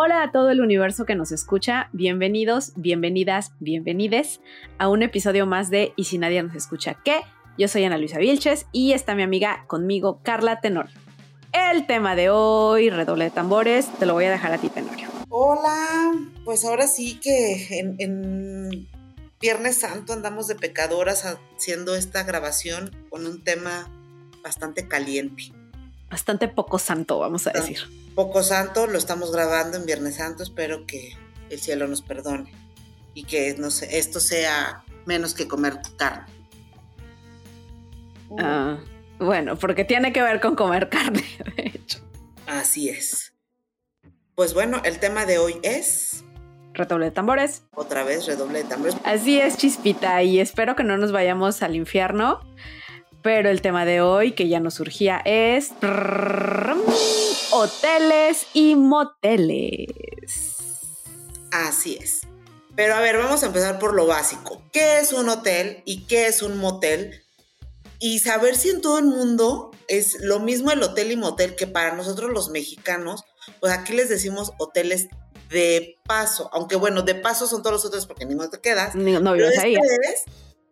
Hola a todo el universo que nos escucha. Bienvenidos, bienvenidas, bienvenides a un episodio más de Y si nadie nos escucha, ¿qué? Yo soy Ana Luisa Vilches y está mi amiga conmigo, Carla Tenorio. El tema de hoy, redoble de tambores, te lo voy a dejar a ti, Tenorio. Hola, pues ahora sí que en, en Viernes Santo andamos de pecadoras haciendo esta grabación con un tema bastante caliente. Bastante poco santo, vamos a decir. Poco santo, lo estamos grabando en Viernes Santo, espero que el cielo nos perdone y que no sé, esto sea menos que comer carne. Ah, bueno, porque tiene que ver con comer carne, de hecho. Así es. Pues bueno, el tema de hoy es Redoble de tambores. otra vez redoble de tambores. Así es, Chispita, y espero que no nos vayamos al infierno. Pero el tema de hoy, que ya nos surgía, es hoteles y moteles. Así es. Pero a ver, vamos a empezar por lo básico. ¿Qué es un hotel y qué es un motel? Y saber si en todo el mundo es lo mismo el hotel y motel que para nosotros los mexicanos, pues aquí les decimos hoteles de paso. Aunque bueno, de paso son todos los hoteles porque ni no te quedas. Ni- No Pero vives ahí. este es-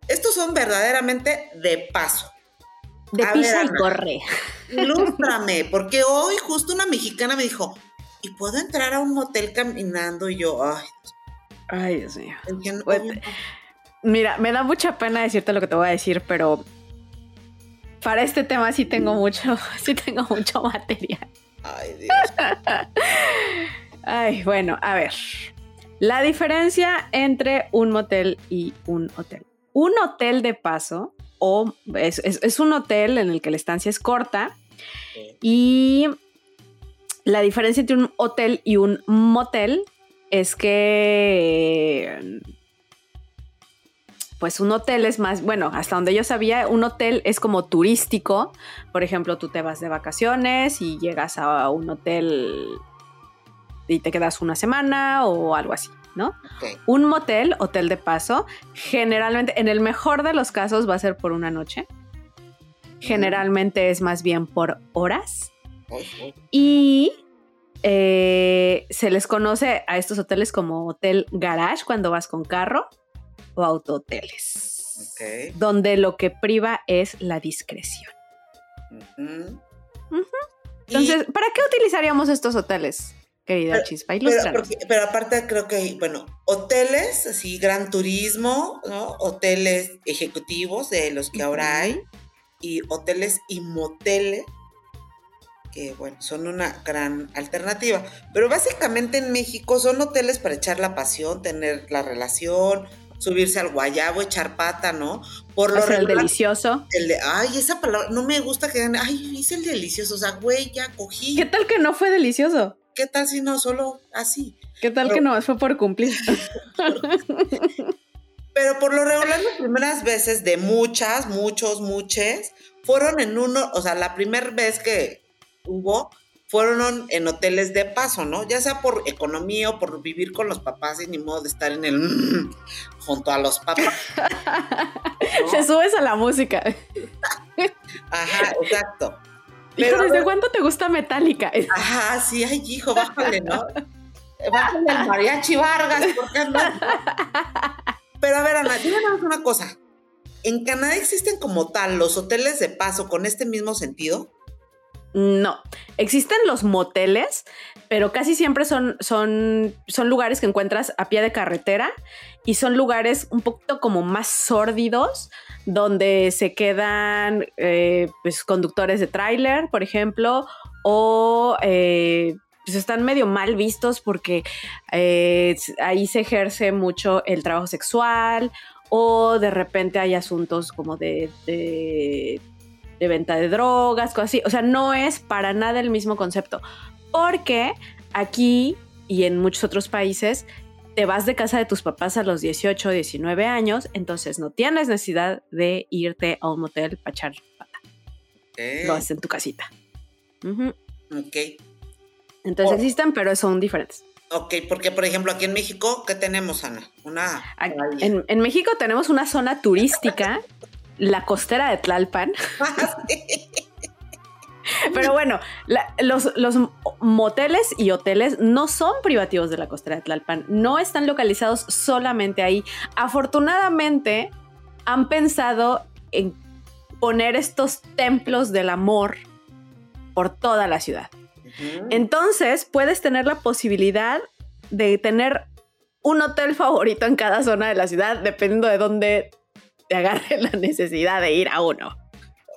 estos son verdaderamente de paso. De a pisa ver, y corre. Ilústrame, porque hoy justo una mexicana me dijo, ¿y puedo entrar a un motel caminando? Y yo, ay, Ay, Dios mío. no, Pues, no. Mira, me da mucha pena decirte lo que te voy a decir, pero para este tema sí tengo mucho, sí tengo mucho material. ay, Dios. Ay, bueno, a ver. La diferencia entre un motel y un hotel. Un hotel de paso, o es, es- es un hotel en el que la estancia es corta, y la diferencia entre un hotel y un motel es que pues un hotel es más, bueno, hasta donde yo sabía, un hotel es como turístico. Por ejemplo, tú te vas de vacaciones y llegas a un hotel y te quedas una semana o algo así, ¿no? Un motel, hotel de paso, generalmente, en el mejor de los casos, va a ser por una noche. Generalmente es más bien por horas. Y eh, se les conoce a estos hoteles como hotel garage cuando vas con carro o autohoteles. Ok. Donde lo que priva es la discreción. Entonces, ¿para qué utilizaríamos estos hoteles, querida Pero- Chispa? pero, porque- pero aparte creo que hay, bueno, hoteles, así, gran turismo, ¿no? Hoteles ejecutivos de los que ahora hay, y hoteles y moteles, que bueno, son una gran alternativa. Pero básicamente en México son hoteles para echar la pasión, tener la relación, subirse al guayabo, echar pata, ¿no? Por lo Hacer el regular, delicioso. el de- ay, esa palabra, no me gusta que digan, ay, hice el delicioso, o sea, güey, ya cogí. ¿Qué tal que no fue delicioso? ¿Qué tal si no solo así? ¿Qué tal Pero- que no fue por cumplir? Pero por lo regular, las primeras veces de muchas, muchos, muchas, fueron en uno, o sea, la primera vez que hubo, fueron en hoteles de paso, ¿no? Ya sea por economía o por vivir con los papás y ni modo de estar en el junto a los papás. Te subes a la música. Ajá, exacto. Hijo, Pero, ¿desde cuándo te gusta Metallica? ajá, sí, ay, hijo, bájale, ¿no? Bájale al mariachi Vargas, ¿por qué no? Pero a ver, Ana, dime una cosa. ¿En Canadá existen como tal los hoteles de paso con este mismo sentido? No, existen los moteles, pero casi siempre son, son, son lugares que encuentras a pie de carretera y son lugares un poquito como más sórdidos, donde se quedan eh, pues, conductores de tráiler, por ejemplo, o eh, pues están medio mal vistos porque eh, ahí se ejerce mucho el trabajo sexual o de repente hay asuntos como de, de, de venta de drogas, cosas así. O sea, no es para nada el mismo concepto. Porque aquí y en muchos otros países te vas de casa de tus papás a los 18 o 19 años, entonces no tienes necesidad de irte a un motel para echar pata. Lo haces en tu casita. Ok. Entonces existen, pero son diferentes. Ok, porque por ejemplo aquí en México, ¿qué tenemos, Ana? Una. En, en México tenemos una zona turística, la costera de Tlalpan. Ah, pero bueno, los, los, moteles y hoteles no son privativos de la costera de Tlalpan, no están localizados solamente ahí. Afortunadamente, han pensado en poner estos templos del amor por toda la ciudad. Entonces, puedes tener la posibilidad de tener un hotel favorito en cada zona de la ciudad, dependiendo de dónde te agarre la necesidad de ir a uno.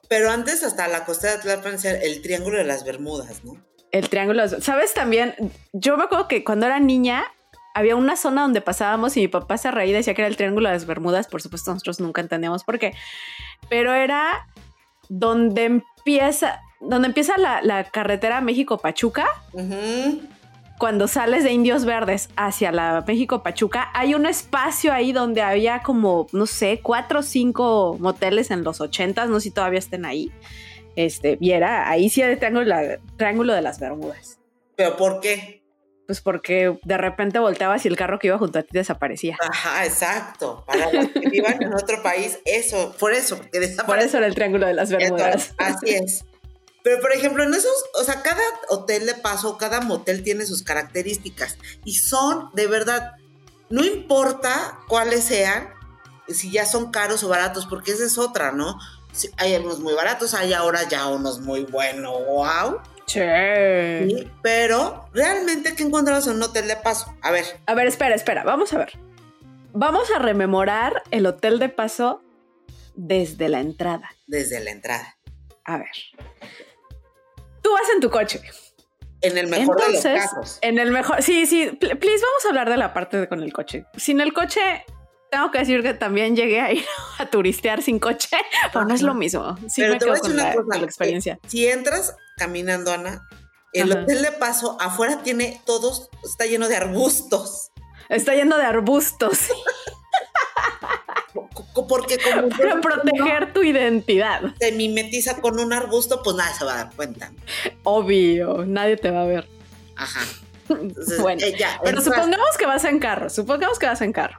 Pero antes hasta la costa de Tlalpan el Triángulo de las Bermudas, ¿no? El Triángulo, ¿sabes también? Yo me acuerdo que cuando era niña había una zona donde pasábamos y mi papá se reía y decía que era el Triángulo de las Bermudas, por supuesto nosotros nunca entendíamos por qué, pero era donde empieza, donde empieza la, carretera México-Pachuca cuando sales de Indios Verdes hacia la México Pachuca, hay un espacio ahí donde había como, no sé, cuatro o cinco moteles en los ochentas, no sé si todavía estén ahí. Este, viera, ahí sí hay el triángulo, triángulo de las Bermudas. ¿Pero por qué? Pues porque de repente volteabas y el carro que iba junto a ti desaparecía. Ajá, exacto. Para los que vivan en otro país, eso, por eso, porque. Por eso era el triángulo de las Bermudas. así es. Pero, por ejemplo, en esos, o sea, cada hotel de paso, cada motel tiene sus características y son, de verdad, no importa cuáles sean, si ya son caros o baratos, porque esa es otra, ¿no? hay algunos muy baratos, hay ahora ya unos muy buenos, wow. Sí. Pero realmente, ¿qué encontramos en un hotel de paso? A ver. A ver, espera, espera, vamos a ver. Vamos a rememorar el hotel de paso desde la entrada. Desde la entrada. A ver tú vas en tu coche. En el mejor de los casos. En el mejor, sí, sí, please, vamos a hablar de la parte de con el coche. Sin el coche, tengo que decir que también llegué a ir a turistear sin coche, pero no es lo mismo. Sí me quedo con la, experiencia. Si entras caminando, Ana, el hotel de paso afuera tiene todos, está lleno de arbustos. Está lleno de arbustos. porque como para proteger tu identidad. Te mimetiza con un arbusto, pues nadie se va a dar cuenta. Obvio, nadie te va a ver. Ajá. bueno, eh, pero supongamos que vas en carro, supongamos que vas en carro.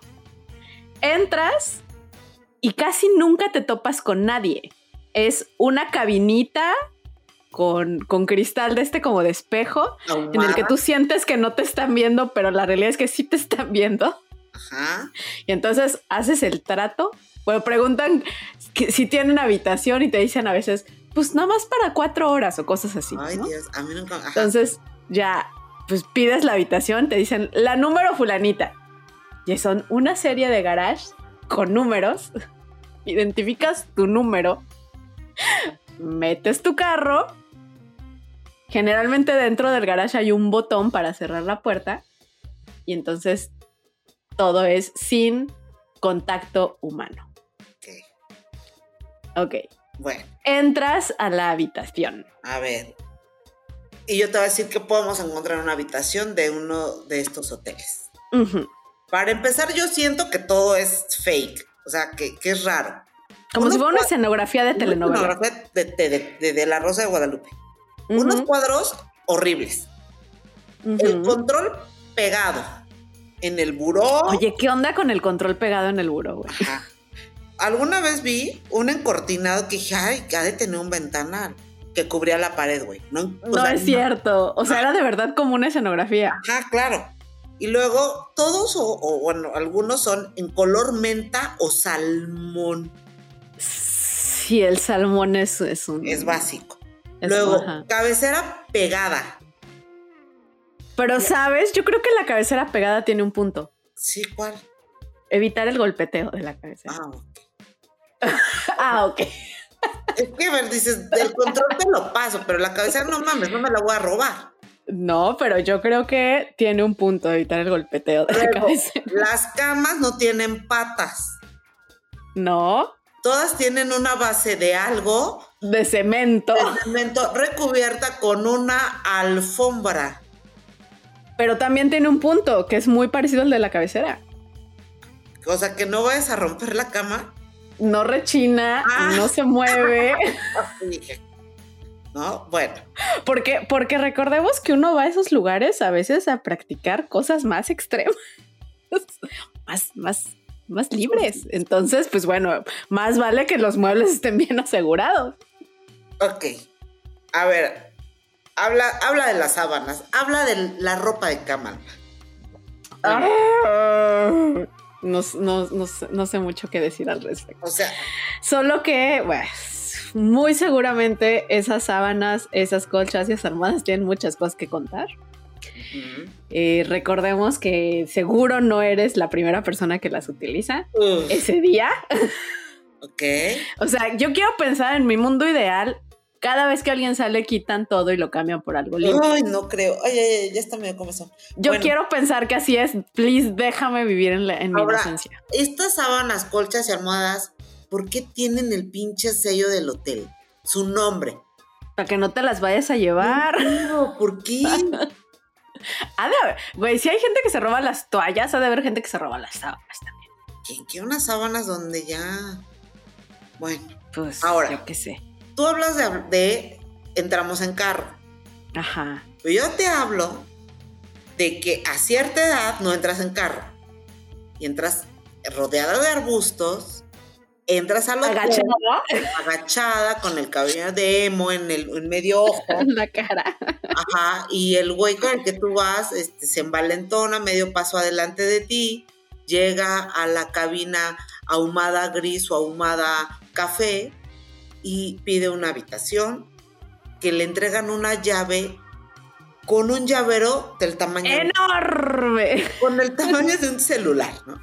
Entras y casi nunca te topas con nadie. Es una cabinita con, con, cristal de este como de espejo, en el que tú sientes que no te están viendo, pero la realidad es que sí te están viendo. Ajá. Y entonces haces el trato. Bueno, preguntan si tienen habitación y te dicen a veces, pues nada más para cuatro horas o cosas así. Ay, Dios, a mí nunca. Entonces ya, pues pides la habitación, te dicen la número fulanita. Y son una serie de garage con números. Identificas tu número, metes tu carro. Generalmente dentro del garage hay un botón para cerrar la puerta. Y entonces todo es sin contacto humano. Ok. Ok. Bueno. Entras a la habitación. A ver. Y yo te voy a decir que podemos encontrar una habitación de uno de estos hoteles. Para empezar, yo siento que todo es fake. O sea, que, es raro. Como si fuera una escenografía de telenovela. Una escenografía de, La Rosa de Guadalupe. Unos cuadros horribles. El control pegado en el buró. Oye, ¿qué onda con el control pegado en el buró, güey? Alguna vez vi un encortinado que dije, ay, que ha de tener un ventanal que cubría la pared, güey. No, es cierto. O sea, era de verdad como una escenografía. Ajá, claro. Y luego todos, o, bueno, algunos son en color menta o salmón. Sí, el salmón es, es un. Es básico. luego, cabecera pegada. Pero, ¿sabes? Yo creo que la cabecera pegada tiene un punto. Sí, ¿cuál? Evitar el golpeteo de la cabecera. Ah, ok. ah, ok. Es que, a ver, dices, el control te lo paso, pero la cabecera no mames, no me la voy a robar. No, pero yo creo que tiene un punto evitar el golpeteo de la cabecera. Las camas no tienen patas. No. Todas tienen una base de algo. De cemento. De cemento recubierta con una alfombra Pero también tiene un punto que es muy parecido al de la cabecera. O sea, que no vayas a romper la cama. No rechina, Ah. no se mueve. ¿No? Bueno. Porque, porque recordemos que uno va a esos lugares a veces a practicar cosas más extremas, más, más, más libres. Entonces, pues bueno, más vale que los muebles estén bien asegurados. Ok. A ver. Habla, habla de las sábanas. Habla de la ropa de cama. Ah, No, no- no sé- no sé mucho qué decir al respecto. O sea, Solo que, pues, muy seguramente esas sábanas, esas colchas y esas almohadas tienen muchas cosas que contar. Eh, recordemos que seguro no eres la primera persona que las utiliza Uf, ese día. ok. O sea, yo quiero pensar en mi mundo ideal. Cada vez que alguien sale, quitan todo y lo cambian por algo limpio. Ay, no creo. Ay, ay, ay, ya está medio comezón. Yo bueno. quiero pensar que así es. Please, déjame vivir en, la- en mi inocencia. Estas sábanas, colchas y almohadas, ¿por qué tienen el pinche sello del hotel? Su nombre. Para que no te las vayas a llevar. No, ¿por qué? Ha de haber, güey, si hay gente que se roba las toallas, ha de haber gente que se roba las sábanas también. ¿Quién quiere unas sábanas donde ya... Bueno, Pues, Ahora. yo qué sé. Tú hablas de, de entramos en carro. Ajá. Pero yo te hablo de que a cierta edad no entras en carro. Y entras rodeada de arbustos, entras al hotel, Agachada agachada con el cabello de emo en el en medio ojo. en la cara. Ajá, y el güey con el que tú vas este, se envalentona medio paso adelante de ti, llega a la cabina ahumada gris o ahumada café y pide una habitación que le entregan una llave con un llavero del tamaño ¡Enorme! con el tamaño de un celular, ¿no?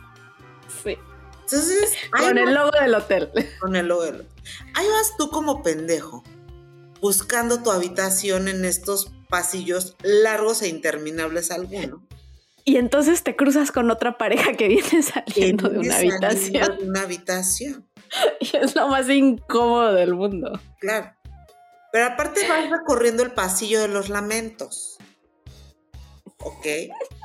Sí. Entonces, Con el logo del hotel. con el logo del- Ahí vas tú como pendejo buscando tu habitación en estos pasillos largos e interminables alguno. Y entonces te cruzas con otra pareja que viene saliendo de una saliendo habitación. de una habitación, Y es lo más incómodo del mundo. claro. Pero aparte vas recorriendo el pasillo de los lamentos. ¿Ok?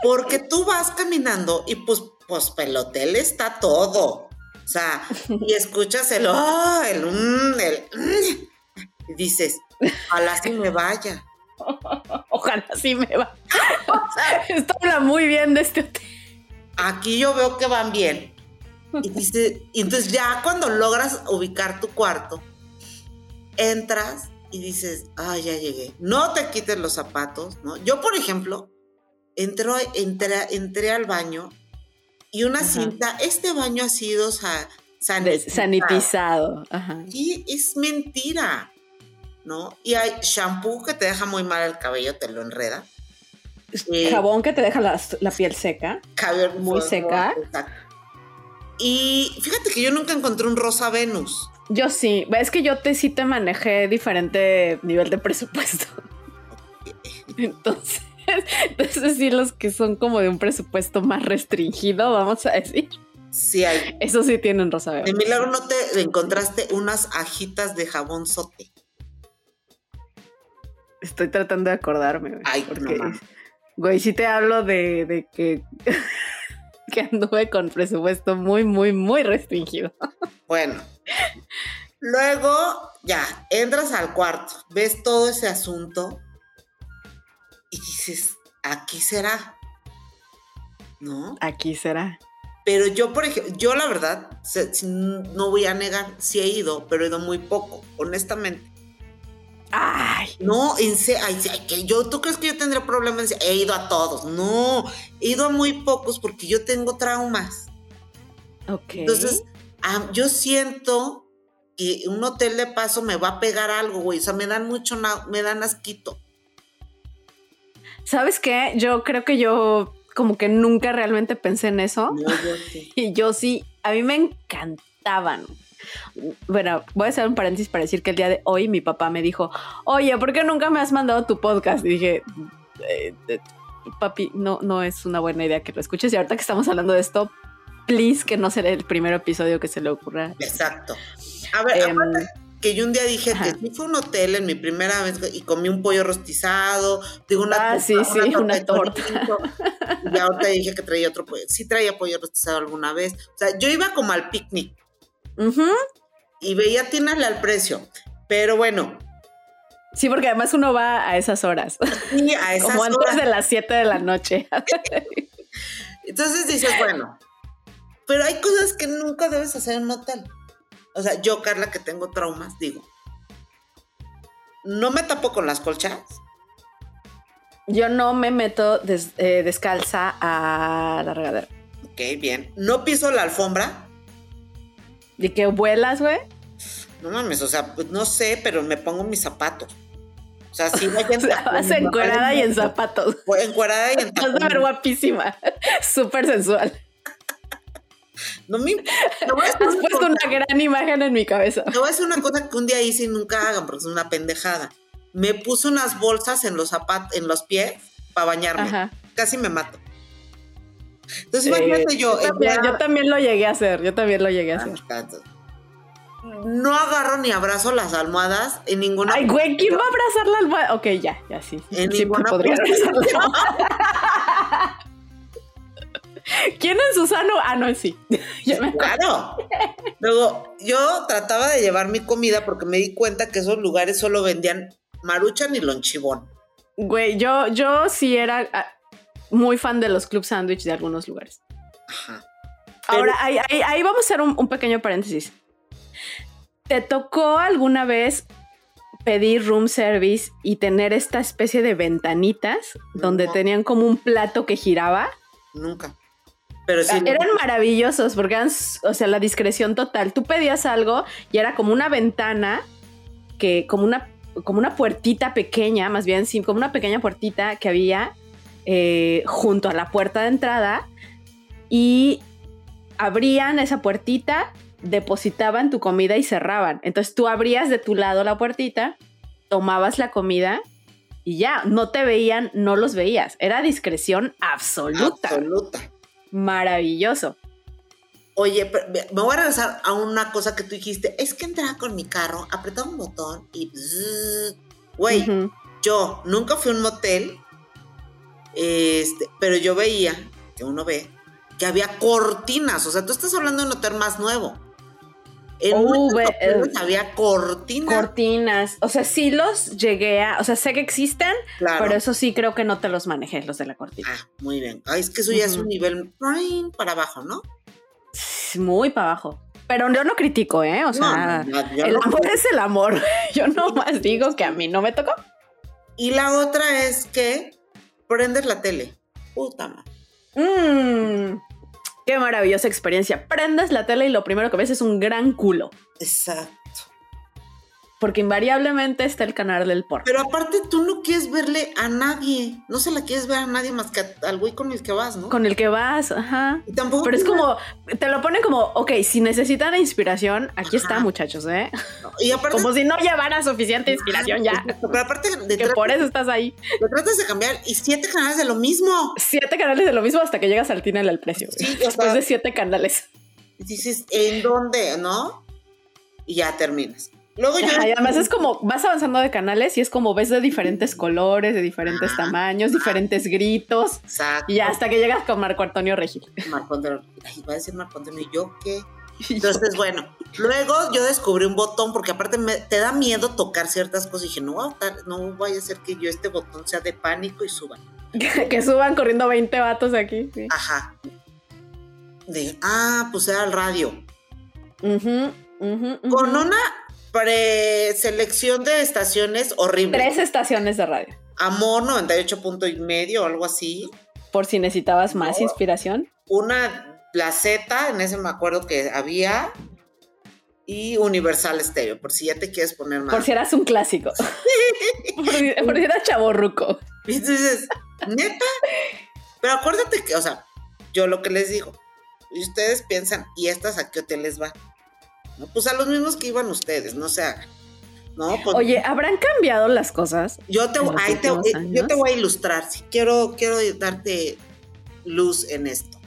Porque tú vas caminando y pues, pues el hotel está todo. O sea, y escuchas el, oh, el, mm, el, mm, y dices, ojalá se me vaya. Ojalá sí me va. Esto habla muy bien de este hotel. aquí yo veo que van bien. Y dice, y entonces ya cuando logras ubicar tu cuarto, entras y dices, ah, ya llegué. No te quites los zapatos, ¿no? Yo, por ejemplo, entré, entré al baño y una Ajá. cinta, este baño ha sido sa- sanitizado. Sanitizado. Ajá. Y es mentira, ¿no? Y hay shampoo que te deja muy mal el cabello, te lo enreda. Eh, Jabón que te deja la piel seca. cabello Muy seca. exacto. Y fíjate que yo nunca encontré un rosa Venus. Yo sí. Es que yo te sí te manejé diferente nivel de presupuesto. Entonces, entonces sí, los que son como de un presupuesto más restringido, vamos a decir. Sí hay. Eso sí tienen rosa De bebé. milagro no te encontraste unas ajitas de jabón sote. Estoy tratando de acordarme. güey, Ay, porque, no güey, sí te hablo de, de que, que anduve con presupuesto muy, muy, muy restringido. Bueno. Luego, ya, entras al cuarto, ves todo ese asunto y dices, aquí será. ¿No? Aquí será. Pero yo, por ejemplo, yo la verdad, no voy a negar, sí he ido, pero he ido muy poco, honestamente. Ay, No, en se- ay, sí, ay, que yo, ¿tú crees que yo tendré problemas? He ido a todos. No, he ido a muy pocos porque yo tengo traumas. ok. Entonces, yo siento que un hotel de paso me va a pegar algo, güey. O sea, me dan mucho, me dan asquito. ¿Sabes qué? Yo creo que yo como que nunca realmente pensé en eso. No, yo sí. Y yo sí, a mí me encantaban. Bueno, voy a hacer un paréntesis para decir que el día de hoy mi papá me dijo, oye, ¿por qué nunca me has mandado tu podcast? Y dije, "Eh, eh, papi, no, no es una buena idea que lo escuches. Y ahorita que estamos hablando de esto, please que no será el primer episodio que se le ocurra. Exacto. A ver, Em, aparte, que yo un día dije que sí fue un hotel en mi primera vez y comí un pollo rostizado, digo una ah, sí, sí, una torta. Y ahorita dije que traía otro pollo. Sí traía pollo rostizado alguna vez. O sea, yo iba como al picnic. Y veía atinarle al precio. Pero bueno. Sí, porque además uno va a esas horas. Sí, a esas Como antes de las 7 de la noche. Entonces dices, bueno, pero hay cosas que nunca debes hacer en un hotel. O sea, yo, Carla, que tengo traumas, digo, no me tapo con las colchas. Yo no me meto eh, descalza a la regadera. Ok, bien. No piso la alfombra. ¿Y que vuelas, güey? No mames, o sea, pues no sé, pero me pongo mis zapatos. O sea, sí voy a Vas encuerada y en zapatos. Encuerada y en zapatos. Vas a ver guapísima. Súper sensual. No me Has puesto una gran imagen en mi cabeza. Te voy a decir una cosa que un día hice y nunca hagan, porque es una pendejada. Me puse unas bolsas en los zapatos, en los pies para bañarme. Casi me mato. Entonces, imagínate yo. Yo también, lo llegué a hacer. Yo también lo llegué a hacer. No agarro ni abrazo las almohadas en ninguna. Ay, güey, ¿quién va a abrazar la almohada? Ok, ya, ya sí. En ninguna podría ¿Quién es Susano? Ah, no, sí. claro. Luego, yo trataba de llevar mi comida porque me di cuenta que esos lugares solo vendían maruchan y lonchibón. Güey, yo, yo sí era ah, muy fan de los club sándwich de algunos lugares. Ajá. Ahora, ahí, vamos a hacer un, pequeño paréntesis. ¿Te tocó alguna vez pedir room service y tener esta especie de ventanitas donde tenían como un plato que giraba? Nunca. Pero sí, eran maravillosos porque eran, o sea, la discreción total. Tú pedías algo y era como una ventana que, como una, como una puertita pequeña, más bien, sí, como una pequeña puertita que había eh, junto a la puerta de entrada y abrían esa puertita, depositaban tu comida y cerraban. Entonces tú abrías de tu lado la puertita, tomabas la comida y ya, no te veían, no los veías. Era discreción absoluta. Absoluta maravilloso. Oye, me voy a regresar a una cosa que tú dijiste. Es que entraba con mi carro, apretaba un botón y... Güey, yo nunca fui a un motel, este, pero yo veía, que uno ve, que había cortinas. O sea, tú estás hablando de un hotel más nuevo. En uh, había cortinas. Cortinas. O sea, sí los llegué a. O sea, sé que existen, pero eso sí creo que no te los manejé, los de la cortina. Ah, muy bien. es que eso ya es un nivel para abajo, ¿no? Muy para abajo. Pero yo no critico, ¿eh? O sea, el amor es el amor. Yo nomás digo que a mí no me tocó. Y la otra es que prendes la tele. Puta madre. Mmm. Qué maravillosa experiencia. Prendas la tele y lo primero que ves es un gran culo. Exacto porque invariablemente está el canal del porno. Pero aparte tú no quieres verle a nadie, no se la quieres ver a nadie más que al güey con el que vas, ¿no? Con el que vas, ajá. Y tampoco Pero es como, te lo ponen como, ok, si necesitan inspiración, aquí está, muchachos, ¿eh? Y aparte, como si no llevara suficiente inspiración ya. Pero aparte de que por eso estás ahí. Lo tratas de cambiar y siete canales de lo mismo. Siete canales de lo mismo hasta que llegas al final al precio. Sí, Después de siete canales. Dices, ¿en dónde? ¿No? Y ya terminas. Luego yo... y además es como, vas avanzando de canales y es como ves de diferentes colores, de diferentes tamaños, diferentes gritos. Exacto. Y hasta que llegas con Marco Antonio Regil. Marco Antonio, ay, va a decir Marco Antonio, ¿y yo qué? Entonces, bueno, luego yo descubrí un botón porque aparte me, te da miedo tocar ciertas cosas y dije, no, no vaya a ser que yo este botón sea de pánico y suban. que suban corriendo 20 vatos aquí. Ajá. De, ah, pues era el radio. Con una preselección de estaciones horrible. Tres estaciones de radio. Amor 98 punto y medio o algo así. Por si necesitabas más inspiración. Una, la Z, en ese me acuerdo que había. Y Universal Stereo, por si ya te quieres poner más. Por si eras un clásico. por, si, eras chaborruco. Y dices, neta. Pero acuérdate que, o sea, yo lo que les digo, y ustedes piensan, ¿y estas a qué hoteles van? Pues a los mismos que iban ustedes, no sea. No, pues, Oye, ¿habrán cambiado las cosas? Yo te, yo te voy a ilustrar. Si quiero, quiero darte luz en esto.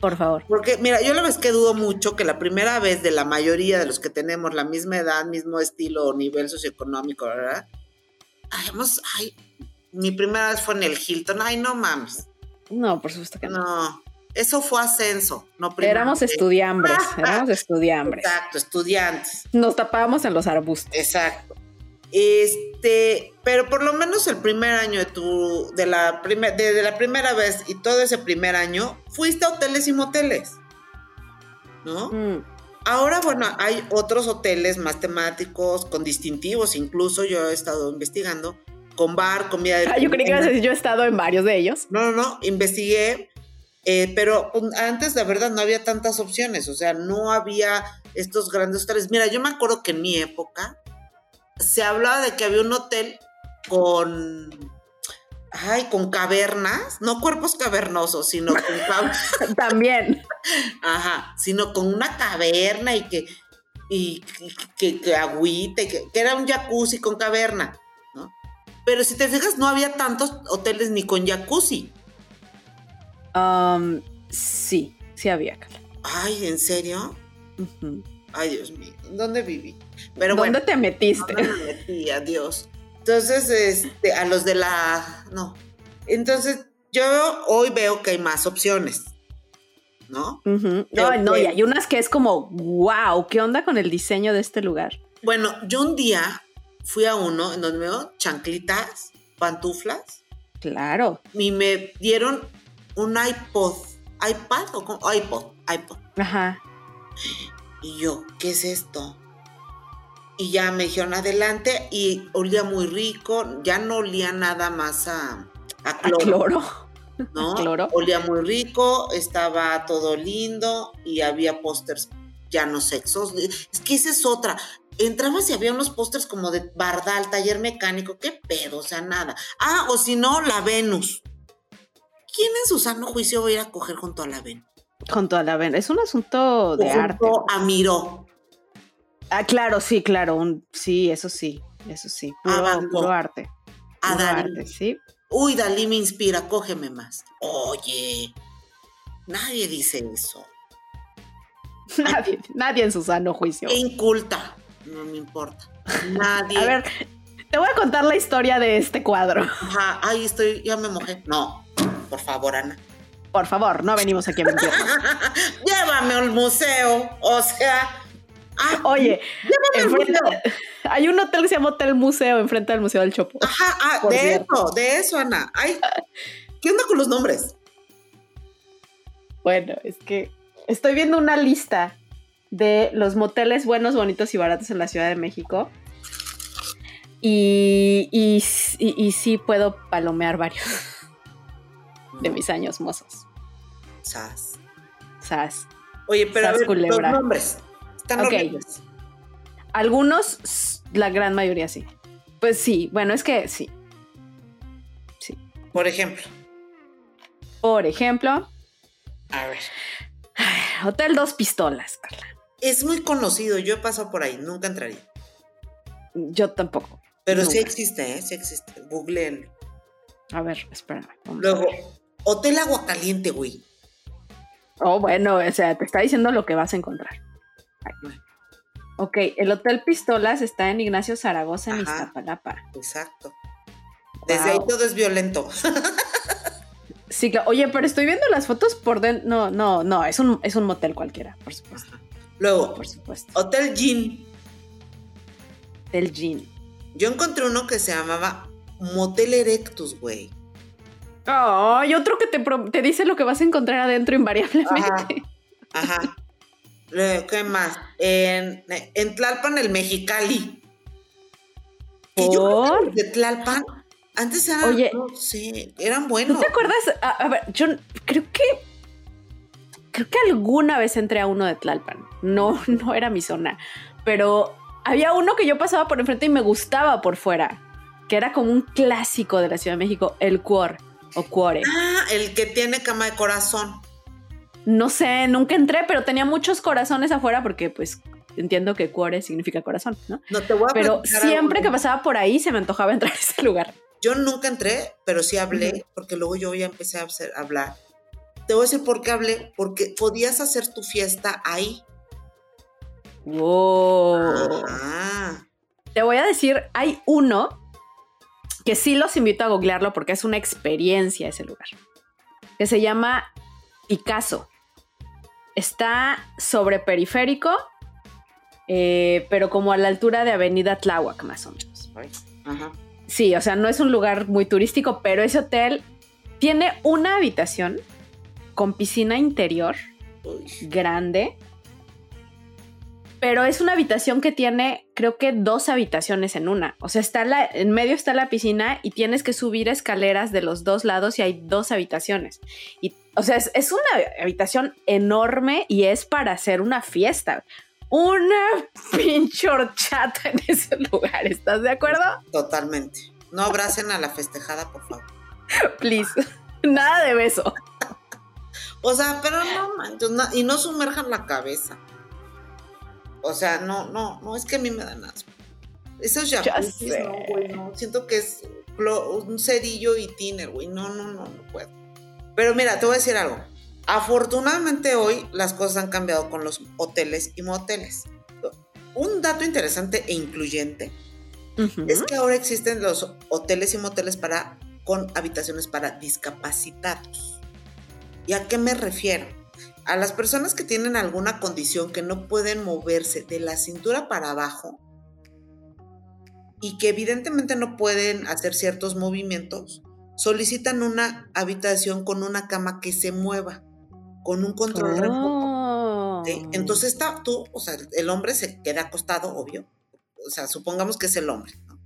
Por favor. Porque, mira, yo la vez que dudo mucho que la primera vez de la mayoría de los que tenemos la misma edad, mismo estilo o nivel socioeconómico, ¿verdad? Ay, hemos- ay, mi primera vez fue en el Hilton. Ay, no mames. No, por supuesto que no. No, eso fue ascenso, no primera Éramos vez. estudiambres, éramos estudiambres. Exacto, estudiantes. Nos tapábamos en los arbustos. Exacto. Este, pero por lo menos el primer año de tu, de la primer, de, la primera vez y todo ese primer año, fuiste a hoteles y moteles. ¿No? Mm. Ahora, bueno, hay otros hoteles más temáticos, con distintivos, incluso yo he estado investigando, con bar, comida de Ah, yo creí que ibas a decir, yo he estado en varios de ellos. No, no, no, investigué, eh, pero pues, antes la verdad no había tantas opciones, o sea, no había estos grandes hoteles. Mira, yo me acuerdo que en mi época se hablaba de que había un hotel con, ay, con cavernas, no cuerpos cavernosos, sino con, También. ajá, sino con una caverna y que, y que, que, que agüita, y que, que era un jacuzzi con caverna, ¿no? Pero si te fijas, no había tantos hoteles ni con jacuzzi. Um, sí, sí había. Ay, ¿en serio? Ay, Dios mío, ¿dónde viví? Pero ¿Dónde bueno, te metiste? ¿dónde me metí? Adiós. Entonces, este, a los de la... No. Entonces, yo hoy veo que hay más opciones, ¿no? No, Pero no, y hay unas que es como, wow, ¿qué onda con el diseño de este lugar? Bueno, yo un día fui a uno en donde me dio chanclitas, pantuflas, Claro. y me dieron un iPod, iPad o cómo? iPod, iPod. Ajá. Y yo, ¿qué es esto? Y ya me dijeron adelante y olía muy rico, ya no olía nada más a, a A cloro, cloro. ¿no? cloro. Olía muy rico, estaba todo lindo y había pósters ya no sexos. Es que esa es otra. Entrabas y había unos pósters como de Bardal, taller mecánico, qué pedo, o sea, nada. Ah, o si no, la Venus. ¿Quién en su sano juicio va a ir a coger junto a la Venus? Con toda la vena. Es un asunto de O arte. junto a Miró. Ah, claro, sí, claro. un- sí, eso sí. Eso sí. Puro, Gogh. puro arte. A Puro Dalí. arte, sí. Uy, Dalí me inspira, cógeme más. Oye, nadie dice eso. Nadie, nadie en su sano juicio. Inculta. No me importa. Nadie. A ver, te voy a contar la historia de este cuadro. Ajá, ahí estoy, ya me mojé. No, por favor, Ana. Por favor, no venimos aquí a mentir. Llévame al museo. O sea. Oye, llévame al museo. de- hay un hotel que se llama Hotel Museo enfrente del Museo del Chopo. Ajá, ah, de cierto. eso, de eso, Ana. Ay, ¿qué onda con los nombres? Bueno, es que estoy viendo una lista de los moteles buenos, bonitos y baratos en la Ciudad de México. Y, y, y- y sí puedo palomear varios de mis años mozos. Sas. Sas. Oye, pero a ver, culebra. los nombres. Están Ok. horribles. Algunos, la gran mayoría sí. Pues sí, bueno, es que sí. Por ejemplo, Por ejemplo, a ver. Hotel Dos Pistolas, Carla. Es muy conocido, yo he pasado por ahí, nunca entraría. Yo tampoco. Pero sí existe, ¿eh? Sí existe. Googleenlo. A ver, espérame. Luego. Hotel Agua Caliente, güey. Oh, bueno, o sea, te está diciendo lo que vas a encontrar. Ay. Ok, el Hotel Pistolas está en Ignacio Zaragoza, en Ajá. Iztapalapa. Exacto. Desde ahí todo es violento. Sí, claro. Oye, pero estoy viendo las fotos por dentro. No, no, no, es un, es un motel cualquiera, por supuesto. Luego, Por supuesto. Hotel Gin. Del Gin. Yo encontré uno que se llamaba Motel Erectus, güey. Ay, otro que te, te dice lo que vas a encontrar adentro invariablemente. Ajá. ¿Qué más? En, en Tlalpan, el Mexicali. Que yo de Tlalpan, antes eran, Oye. no sé, eran ¿No buenos. te acuerdas? A, a ver, yo creo que. Creo que alguna vez entré a uno de Tlalpan. No, no era mi zona. Pero había uno que yo pasaba por enfrente y me gustaba por fuera. Que era como un clásico de la Ciudad de México, el Cuor o Cuore. Ah, el que tiene cama de corazón. No sé, nunca entré, pero tenía muchos corazones afuera porque, pues, entiendo que Cuore significa corazón, ¿no? No te voy a Pero siempre algo. que pasaba por ahí se me antojaba entrar a ese lugar. Yo nunca entré, pero sí hablé, porque luego yo ya empecé a hacer- a hablar. te voy a decir por qué hablé, porque podías hacer tu fiesta ahí. Wow. Ah, Te voy a decir, hay uno que sí los invito a googlearlo porque es una experiencia ese lugar, que se llama Picasso. Está sobre periférico, eh, pero como a la altura de Avenida Tláhuac, más o menos. ajá. Sí, o sea, no es un lugar muy turístico, pero ese hotel tiene una habitación con piscina interior Uy. grande, pero es una habitación que tiene, creo que dos habitaciones en una. O sea, está la, en medio está la piscina y tienes que subir escaleras de los dos lados y hay dos habitaciones. Y, o sea, es, es una habitación enorme y es para hacer una fiesta. Una pinche horchata en ese lugar, ¿estás de acuerdo? Totalmente. No abracen a la festejada, por favor. Please. Nada de beso. O sea, pero no manches, no- y no sumerjan la cabeza. O sea, no, no, no, es que a mí me dan asco. Esos Ya jacuzzis, no, güey, no. Siento que es un cerillo y tiner, güey. No, no, no, no puedo. Pero mira, te voy a decir algo. Afortunadamente hoy las cosas han cambiado con los hoteles y moteles. Un dato interesante e incluyente Ujú. es que ahora existen los hoteles y moteles para, con habitaciones para discapacitados. ¿Y a qué me refiero? A las personas que tienen alguna condición que no pueden moverse de la cintura para abajo y que evidentemente no pueden hacer ciertos movimientos, solicitan una habitación con una cama que se mueva, con un control remoto. Oh. ¿sí? Entonces está tú, o sea, el hombre se queda acostado, obvio. O sea, supongamos que es el hombre, ¿no?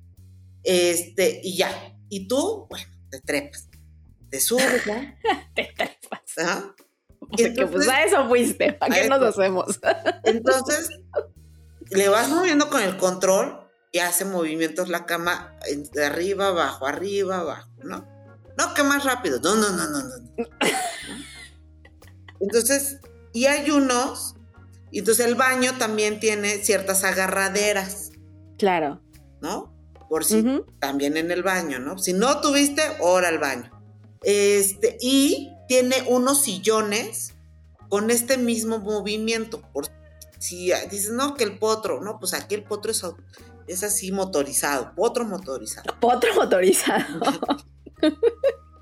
Este, y ya. Y tú, bueno, te trepas. Te subes, ¿no? Te trepas. Porque pues Entonces- a eso fuiste. ¿Para qué nos hacemos? Entonces, le vas moviendo con el control y hace movimientos la cama de arriba, abajo, arriba, abajo, ¿no? No, que más rápido. No, no, no, no, no. Entonces, y hay unos, y entonces el baño también tiene ciertas agarraderas, Claro. ¿no? Por si Ujú. también en el baño, ¿no? Si no tuviste, ahora al baño. Este, y tiene unos sillones con este mismo movimiento. Por si dices, no, que el potro, no, pues aquí el potro es, es así motorizado, potro motorizado. Potro motorizado.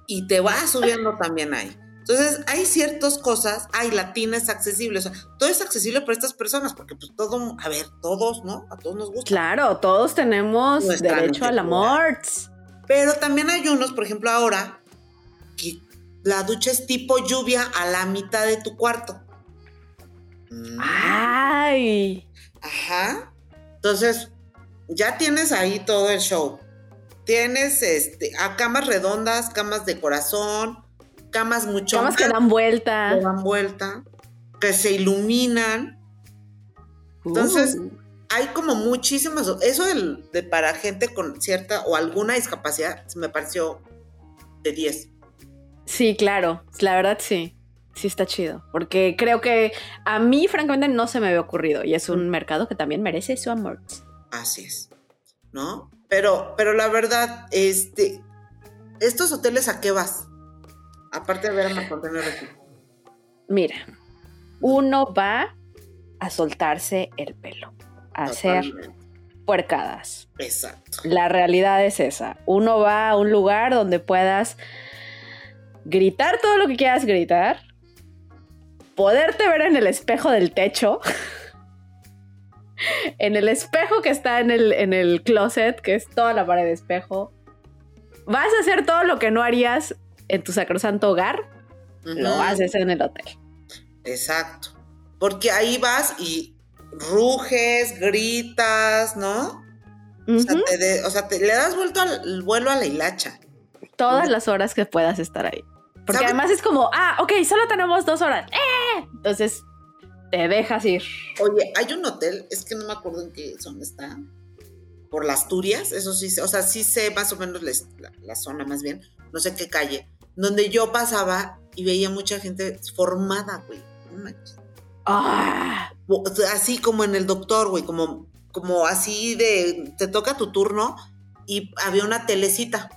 Y te va subiendo también ahí. Entonces, hay ciertas cosas, ay, la tina es accesible, o sea, todo es accesible para estas personas, porque pues todo, a ver, todos, ¿no? A todos nos gusta. Claro, todos tenemos Nuestra derecho al amor. Pero también hay unos, por ejemplo, ahora, que la ducha es tipo lluvia a la mitad de tu cuarto. Mm, Ay. Ajá. Entonces, ya tienes ahí todo el show. Tienes este, a camas redondas, camas de corazón, camas mucho Camas que dan vuelta. que dan vuelta, que se iluminan. Entonces, Uh. hay como muchísimas. Eso del- de para gente con cierta o alguna discapacidad me pareció de 10. Sí, claro. La verdad sí. Sí está chido. Porque creo que a mí, francamente, no se me había ocurrido. Y es un mercado que también merece su amor. Así es. ¿No? Pero, pero la verdad, este. ¿Estos hoteles a qué vas? Aparte de ver a Marcontenio Retiro. Mira, uno va a soltarse el pelo, a hacer puercadas. Exacto. La realidad es esa. Uno va a un lugar donde puedas gritar todo lo que quieras gritar, poderte ver en el espejo del techo, en el espejo que está en el, en el closet, que es toda la pared de espejo. Vas a hacer todo lo que no harías en tu sacrosanto hogar, lo Ujú. haces en el hotel. Exacto. Porque ahí vas y ruges, gritas, ¿no? O sea, Ujú. te de- o sea, te- le das vuelto al el vuelo a la hilacha. Todas las horas que puedas estar ahí. Porque ¿Sabes? además es como, ah, ok, solo tenemos dos horas. ¡Eh! Entonces te dejas ir. Oye, hay un hotel, es que no me acuerdo en qué zona está. Por las Asturias, eso sí, o sea, sí sé más o menos les- la, la zona más bien, no sé qué calle, donde yo pasaba y veía mucha gente formada, güey. no. Ah, Así como en el doctor, güey, como, como así de, te toca tu turno y había una telecita.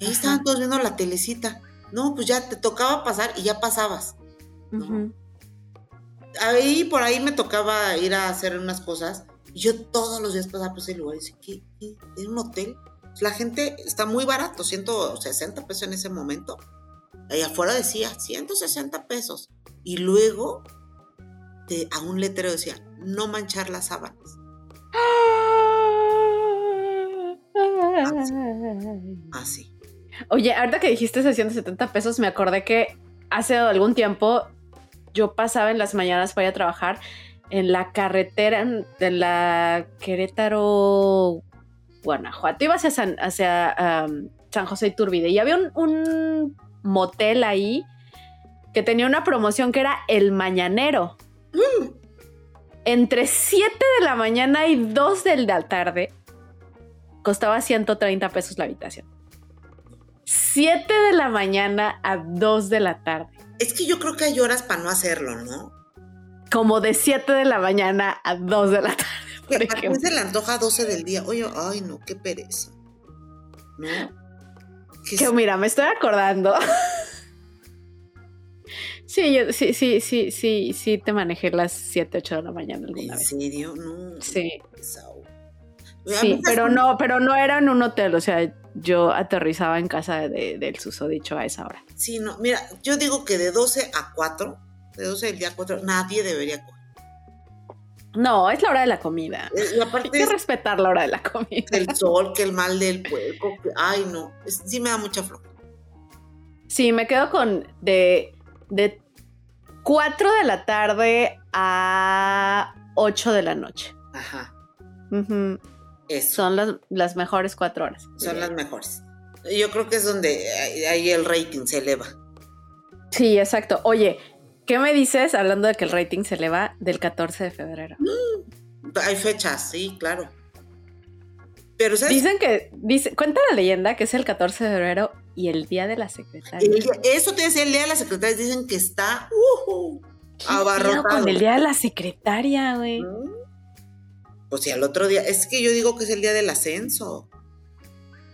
Ahí estaban todos viendo la telecita. No, pues ya te tocaba pasar y ya pasabas. Ahí por ahí me tocaba ir a hacer unas cosas y yo todos los días pasaba por ese lugar y decía, ¿qué? ¿Qué? ¿Es un hotel? La gente está muy barato, 160 pesos en ese momento. Ahí afuera decía 160 pesos. Y luego a un letrero decía, no manchar las sábanas. Así. Oye, ahorita que dijiste 170 pesos, me acordé que hace algún tiempo yo pasaba en las mañanas para ir a trabajar en la carretera de la Querétaro, Guanajuato. Iba hacia San, hacia, San José Iturbide y había un, motel ahí que tenía una promoción que era el mañanero. Mm. Entre 7 de la mañana y 2 de la tarde costaba 130 pesos la habitación. 7 de la mañana a 2 de la tarde. Es que yo creo que hay horas para no hacerlo, ¿no? Como de 7 de la mañana a 2 de la tarde. ¿A quién se le antoja a 12 del día? Oye, ay, no, qué pereza. ¿No? Que mira, me estoy acordando. sí, yo, sí, sí, sí, sí, sí, te manejé las 7, 8 de la mañana alguna vez. ¿En serio? No. Sí. Sí, pero no, pero no era en un hotel, o sea, yo aterrizaba en casa de, del susodicho a esa hora. Sí, no, mira, yo digo que de 12 a 4, de 12 del día a 4, nadie debería comer. No, es la hora de la comida. Eh, Hay que respetar la hora de la comida. El sol, que el mal del puerco, ay no, sí me da mucha flor. Sí, me quedo con de, de 4 de la tarde a 8 de la noche. Ajá. Son las, las, mejores cuatro horas. Son las mejores. Yo creo que es donde ahí el rating se eleva. Sí, exacto. Oye, ¿qué me dices, hablando de que el rating se eleva, del 14 de febrero? Mm, hay fechas, sí, claro. Pero Dicen que, dice, cuenta la leyenda que es el 14 de febrero y el Día de la Secretaria. eso te decía, el Día de la Secretaria, dicen que está uh, abarrotado. con el Día de la Secretaria, güey. Mm. O sea, al otro día, es que yo digo que es el día del ascenso.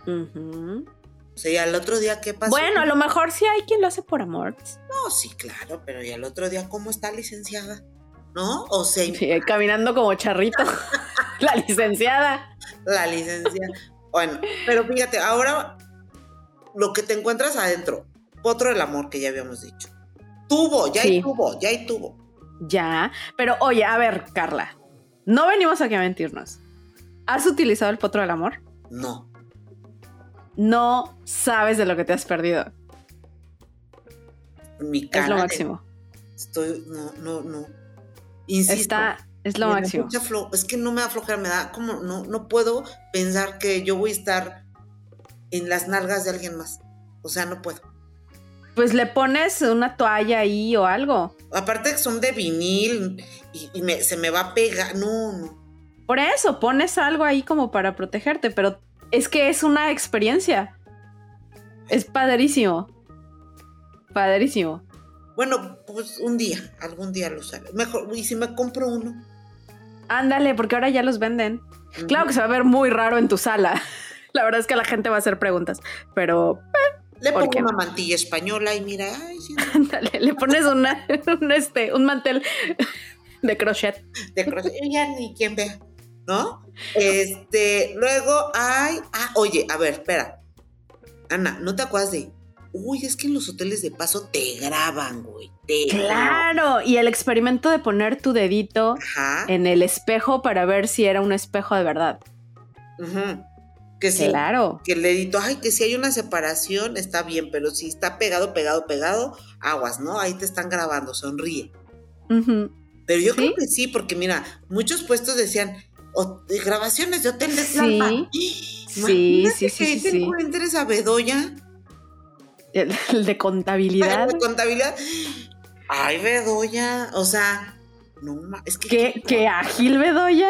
O sea, al otro día, ¿qué pasa? Bueno, a lo mejor sí hay quien lo hace por amor. No, sí, claro, pero ¿y al otro día cómo está licenciada? ¿No? O sea. Sí, caminando como charrito. la licenciada. La licenciada. Bueno, pero fíjate, ahora lo que te encuentras adentro, potro del amor que ya habíamos dicho. Tuvo, ya hay tubo, ya hay tubo. Ya, pero oye, a ver, Carla, no venimos aquí a mentirnos. ¿Has utilizado el potro del amor? No. No sabes de lo que te has perdido. Mi cara es lo máximo. Estoy, no, no, no. Insisto. Está, es lo máximo. es que no me da flojera, me da como, no, no puedo pensar que yo voy a estar en las nalgas de alguien más. O sea, no puedo. Pues le pones una toalla ahí o algo. Aparte que son de vinil y, se me va a pegar. No, no. Por eso, pones algo ahí como para protegerte, pero es que es una experiencia. Es padrísimo. Padrísimo. Bueno, pues un día, algún día lo usaré. Mejor, y si me compro uno. Ándale, porque ahora ya los venden. Claro que se va a ver muy raro en tu sala. La verdad es que la gente va a hacer preguntas, pero eh, le pongo una mantilla española y mira, ay, le pones una, un, este, un mantel de crochet. De crochet, ya ni quien vea, ¿no? Este, luego hay, ah, oye, a ver, espera. Ana, ¿no te acuerdas de Uy, es que en los hoteles de paso te graban, güey. claro, y el experimento de poner tu dedito en el espejo para ver si era un espejo de verdad. Ajá. Que sí, claro. Que el dedito, ay, que si hay una separación está bien, pero si está pegado, pegado, pegado, aguas, ¿no? Ahí te están grabando, sonríe. Pero yo creo que sí, porque mira, muchos puestos decían grabaciones de hotel de Sí, sí, sí, sí, que te encuentres a Bedoya. El, de contabilidad. El de contabilidad. Ay, Bedoya, o sea, no, es que. ¿Qué, qué ágil, Bedoya?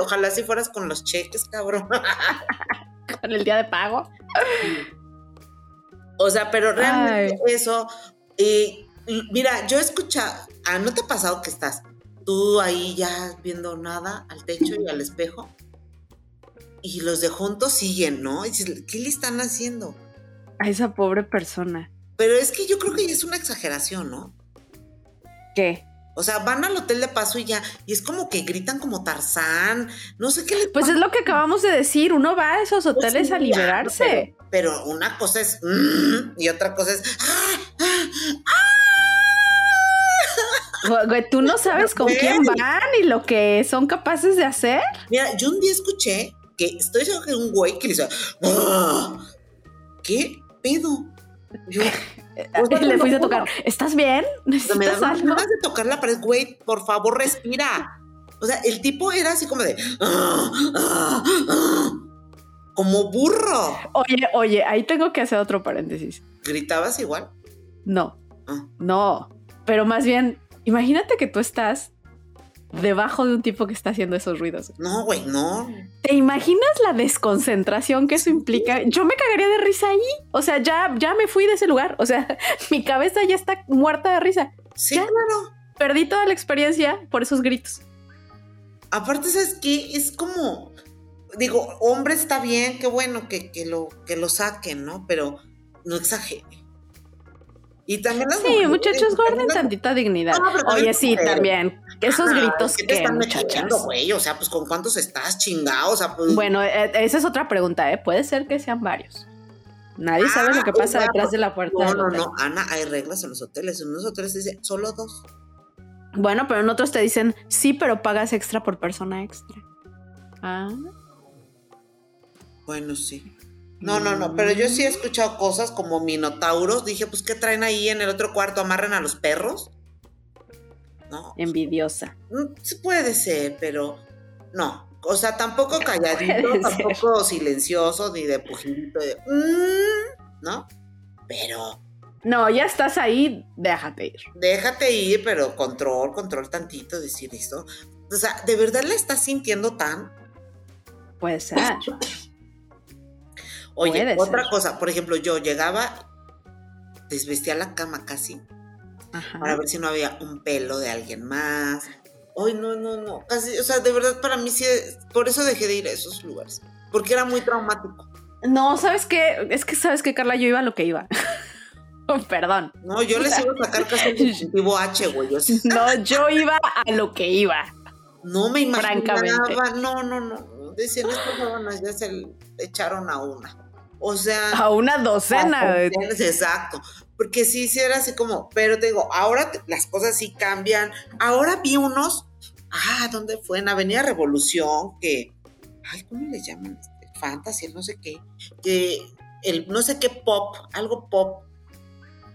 Ojalá si fueras con los cheques, cabrón. con el día de pago. O sea, pero realmente eso. Y mira, yo he escuchado. Ah, ¿no te ha pasado que estás tú ahí ya viendo nada al techo y al espejo? Y los de juntos siguen, ¿no? Y dices, ¿qué le están haciendo? A esa pobre persona. Pero es que yo creo que ya es una exageración, ¿no? ¿Qué? O sea, van al hotel de paso y ya, y es como que gritan como Tarzán, no sé qué les Pues es lo que acabamos de decir, uno va a esos Pues hoteles a liberarse. Pero, pero una cosa es "Mm", y otra cosa es "Ah, ah, Güey, Güey, tú no sabes con quién van y lo que son capaces de hacer. Mira, yo un día escuché que estoy seguro que un güey que le dice, "Ah, ¿qué pedo? Yo, sea, Y le te fuiste a tocar. ¿Estás bien? Me ¿Necesitas algo? ganas de tocar la pared, güey, por favor, respira. O sea, el tipo era así como de, "Ah, ah, ah", como burro. Oye, oye, ahí tengo que hacer otro paréntesis. ¿Gritabas igual? No, Ah. no. Pero más bien, imagínate que tú estás debajo de un tipo que está haciendo esos ruidos. No, güey, no. ¿Te imaginas la desconcentración que eso implica? Yo me cagaría de risa ahí. O sea, ya, ya me fui de ese lugar. O sea, mi cabeza ya está muerta de risa. Sí, Ya. claro. Perdí toda la experiencia por esos gritos. Aparte, ¿sabes qué? Es como, digo, hombre está bien, qué bueno que, que lo, que lo saquen, ¿no? Pero no exagere. Y también las Sí, mujeres, muchachos, guarden las- tantita dignidad. No, también Oye, sí, también. Esos gritos ¿qué te que, están muchachas. metiendo, güey? O sea, pues con cuántos estás chingado, o sea, pues. Bueno, eh, esa es otra pregunta, ¿eh? Puede ser que sean varios. Nadie Ah, sabe lo que pasa detrás de la puerta. no, no, no, Ana, hay reglas en los hoteles. En los hoteles dice solo dos. Bueno, pero en otros te dicen, sí, pero pagas extra por persona extra. Ah, Bueno, sí. No, no, no, pero yo sí he escuchado cosas como minotauros. Dije, pues, ¿qué traen ahí en el otro cuarto? ¿Amarran a los perros? No, envidiosa. Mm, puede ser, pero no. O sea, tampoco calladito, tampoco silencioso, ni de pujito, de, "Mm", ¿no? Pero No, ya estás ahí, déjate ir. déjate ir, pero control, control tantito, decir esto. O sea, ¿de verdad la estás sintiendo tan? Puede ser. Oye, Puede otra ser. cosa, por ejemplo, yo llegaba, desvestía la cama casi, Ajá. para ver si no había un pelo de alguien más. Ay, no, no, no. Casi, o sea, de verdad para mí sí, por eso dejé de ir a esos lugares, porque era muy traumático. No, ¿sabes qué? Es que, ¿sabes qué, Carla? Yo iba a lo que iba. Perdón. No, yo les iba a sacar casi el H, güey. No, yo iba a lo que iba. no me imaginaba. Francamente. No, no, no. Decían, estas personas ya se echaron a una. O sea. A una docena. de- Exacto. Porque sí, sí era así como, pero te digo, ahora te- las cosas sí cambian. Ahora vi unos, ah, ¿dónde fue? En Avenida Revolución, que, ay, ¿cómo le llaman? Este, Fantasy, no sé qué, que el no sé qué pop, algo pop.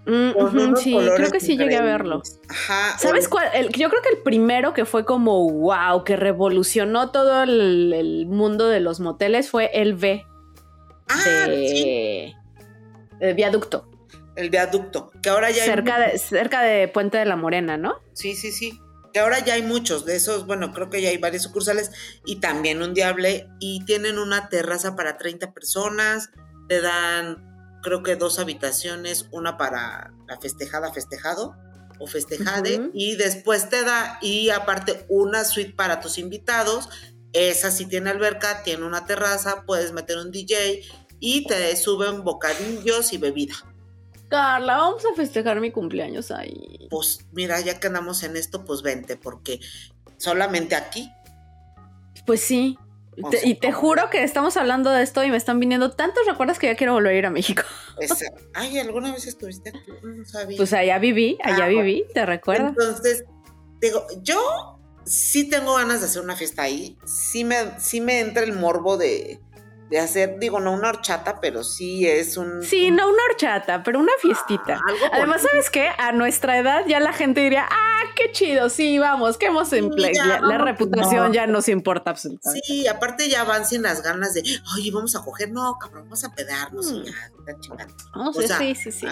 Mm, con unos sí, creo que sí llegué a verlo. Ajá. ¿Sabes cuál? El- yo creo que el primero que fue como wow, que revolucionó todo el, el mundo de los moteles fue el V Ah, de, sí, de viaducto, el viaducto, que ahora ya hay cerca de, cerca de Puente de la Morena, ¿no? Sí, sí, sí. Que ahora ya hay muchos de esos, bueno, creo que ya hay varias sucursales y también un diable y tienen una terraza para 30 personas, te dan creo que dos habitaciones, una para la festejada, festejado o festejade y después te da y aparte una suite para tus invitados, esa sí tiene alberca, tiene una terraza, puedes meter un DJ y te suben bocadillos y bebida. Carla, vamos a festejar mi cumpleaños ahí. Pues mira, ya que andamos en esto, pues vente, porque solamente aquí Pues sí. O Te- sea, y te juro que estamos hablando de esto y me están viniendo tantos recuerdos que ya quiero volver a ir a México. Ay, ¿alguna vez estuviste aquí? No sabía. Pues allá viví, allá Ah, viví, te recuerdo. Entonces, digo, yo sí tengo ganas de hacer una fiesta ahí. Sí me, sí me entra el morbo de, de hacer, digo, no una horchata, pero sí es un... Sí, no una horchata, pero una fiestita. Ah, algo Además. ¿sabes qué? A nuestra edad ya la gente diría, ah, qué chido, sí, vamos, que hemos Sí, Ya, la vamos, reputación no. ya nos importa absolutamente. Sí, aparte ya van sin las ganas de, oye, vamos a coger, no, cabrón, vamos a pedarnos y Mm. ya, está chingando. Vamos, o sea, sí, sí, sí.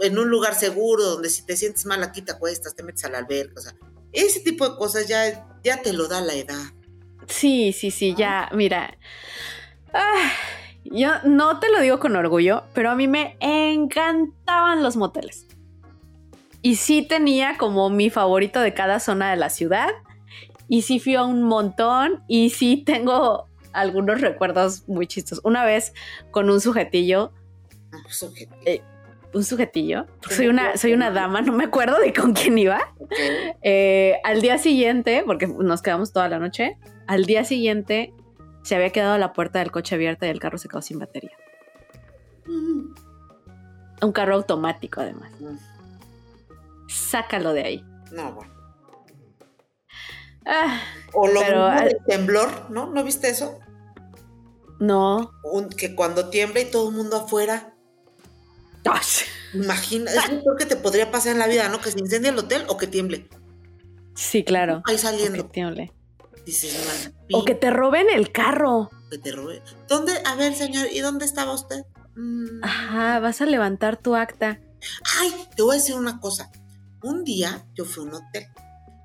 En un lugar seguro, donde si te sientes mal aquí te acuestas, te metes a la alberca, o sea, ese tipo de cosas ya, ya te lo da la edad. Sí, sí, sí, ya, mira. Ah, yo no te lo digo con orgullo, pero a mí me encantaban los moteles. Y sí tenía como mi favorito de cada zona de la ciudad. Y sí fui a un montón. Y sí tengo algunos recuerdos muy chistos. Una vez con un sujetillo, Ah, pues. Eh, un sujetillo. Soy una, soy una dama, no me acuerdo de con quién iba. Eh, al día siguiente, porque nos quedamos toda la noche, al día siguiente se había quedado la puerta del coche abierta y el carro se quedó sin batería. Mm. Un carro automático, además. Mm. Sácalo de ahí. No, bueno. Ah, O lo Pero, mismo del temblor, ¿no? ¿No viste eso? no. Un- que cuando tiembla y todo el mundo afuera. Imagina, es lo peor que te podría pasar en la vida, ¿no? Que se incendie el hotel o que tiemble. Sí, claro. Ahí O que saliendo. tiemble. Dices, "Man, O que te roben el carro. que te robe. ¿Dónde? A ver, señor, ¿y dónde estaba usted? Mm, Ajá, vas a levantar tu acta. Ay, te voy a decir una cosa. Un día yo fui a un hotel.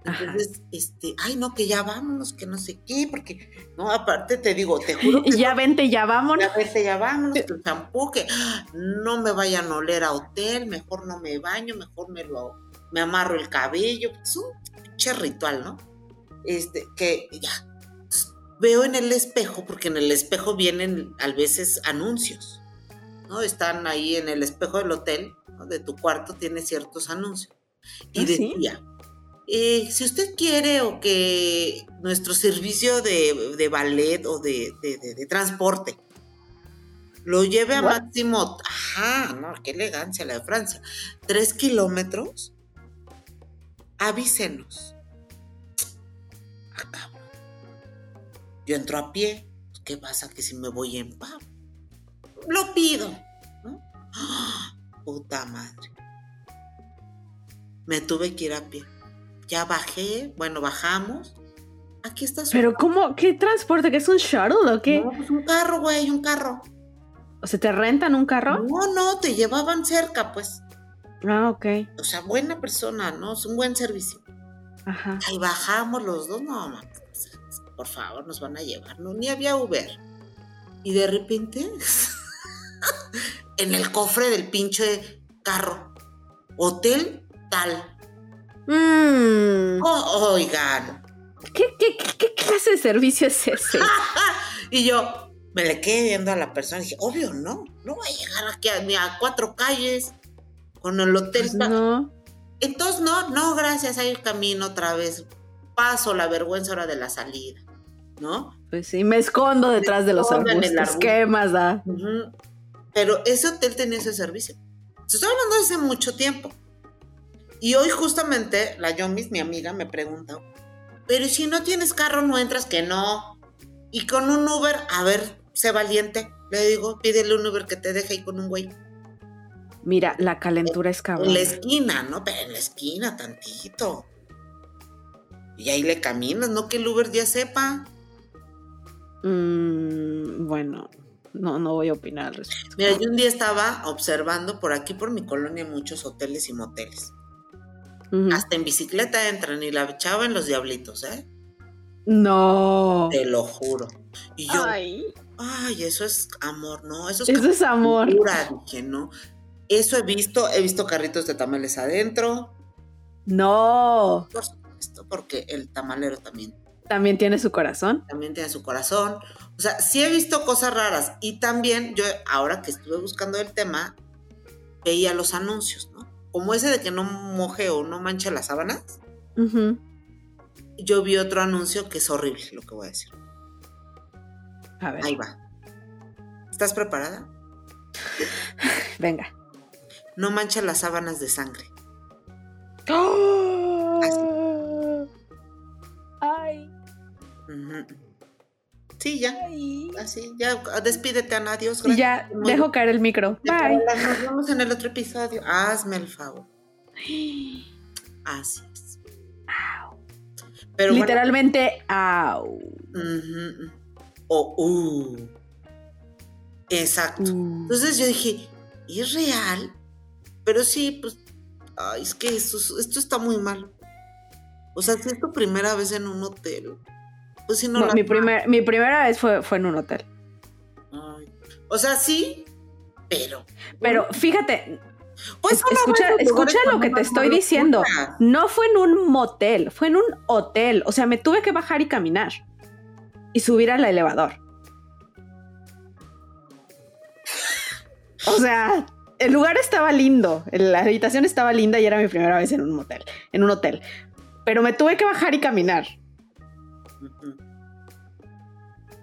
Ajá. Entonces, este, ay, no, que ya vámonos, que no sé qué, porque, no, aparte te digo, te juro que Ya vente, ya vámonos. ya vete, ya vámonos, que el champú, que no me vayan a oler a hotel, mejor no me baño, mejor me lo, me amarro el cabello. Es un pinche ritual, ¿no? Este, que ya, veo en el espejo, porque en el espejo vienen a veces anuncios, ¿no? Están ahí en el espejo del hotel, ¿no? de tu cuarto, tiene ciertos anuncios. Y ¿Ah, sí? decía, eh, si usted quiere o que nuestro servicio de, de ballet o de, de- de- de transporte lo lleve a What? máximo, ajá, no, qué elegancia la de Francia, tres kilómetros, avísenos. Yo entro a pie, pues, ¿qué pasa que si me voy en pavo? Lo pido, ¿no? ¡Ah! Puta madre. Me tuve que ir a pie. Ya bajé, bueno, bajamos. Aquí está su Pero ¿cómo? ¿Qué transporte? ¿Que es un shuttle o qué? No, pues un carro, güey, un carro. ¿O se te rentan un carro? No, no, te llevaban cerca, pues. Ah, ok. O sea, buena persona, ¿no? Es un buen servicio. Ajá. Ahí bajamos los dos, no, ma, por favor, nos van a llevar. No, ni había Uber. Y de repente, en el cofre del pinche carro, hotel tal. Mm, Oh, oigan. ¿qué, qué, qué- qué clase de servicio es ese? Y yo me le quedé viendo a la persona y dije, obvio, no, no voy a llegar aquí a, ni a cuatro calles con el hotel. Pues no. Entonces, no, no, gracias, ahí camino otra vez. Paso la vergüenza ahora de la salida, ¿no? Pues sí, me escondo detrás de los en arbustos. arbusto. ¿Qué más da? Pero ese hotel tenía ese servicio. Se estoy hablando de hace mucho tiempo. Y hoy justamente la Yomis, mi amiga, me pregunta, pero si no tienes carro, no entras, que no. Y con un Uber, a ver, sé valiente. Le digo, pídele un Uber que te deje ahí con un güey. Mira, la calentura es En cabrón. la esquina, ¿no? Pero en la esquina, tantito. Y ahí le caminas, no que el Uber ya sepa. Mm, bueno, no, no voy a opinar al respecto. Mira, yo un día estaba observando por aquí, por mi colonia, muchos hoteles y moteles. Hasta en bicicleta entran y la echaban los diablitos, ¿eh? No. Te lo juro. Y yo, ay, Ay, eso es amor, ¿no? Eso es eso es amor. cultura, dije, ¿no? Eso he visto, he visto carritos de tamales adentro, No. por supuesto, porque el tamalero también, También tiene su corazón. también tiene su corazón. O sea, sí he visto cosas raras. Y también yo, ahora que estuve buscando el tema, veía los anuncios, ¿no? Como ese de que no moje o no manche las sábanas. Ujú. Yo vi otro anuncio que es horrible, lo que voy a decir. A ver, Ahí va. ¿Estás preparada? venga. No mancha las sábanas de sangre. Ay. Sí, ya. Así, ya. Despídete, Ana. Adiós. Ya, Gracias. Muy dejo caer el micro. Bye. Nos vemos en el otro episodio. Hazme el favor. Así es. Pero bueno, Literalmente, au. ujú. O, uh. Exacto. Uh. Entonces yo dije, ¿es real? Pero sí, pues, ay, es que esto, esto está muy mal. O sea, si es tu primera vez en un hotel, pues si no la- mi, primer, mi primera vez fue, fue en un hotel. Ay. O sea, sí, pero. Pero fíjate, Pues Es- escucha- escucha lo que te estoy diciendo. no fue en un motel, fue en un hotel. O sea, me tuve que bajar y caminar. Y subir al elevador. O sea, el lugar estaba lindo, la habitación estaba linda y era mi primera vez en un motel, en un hotel. Pero me tuve que bajar y caminar.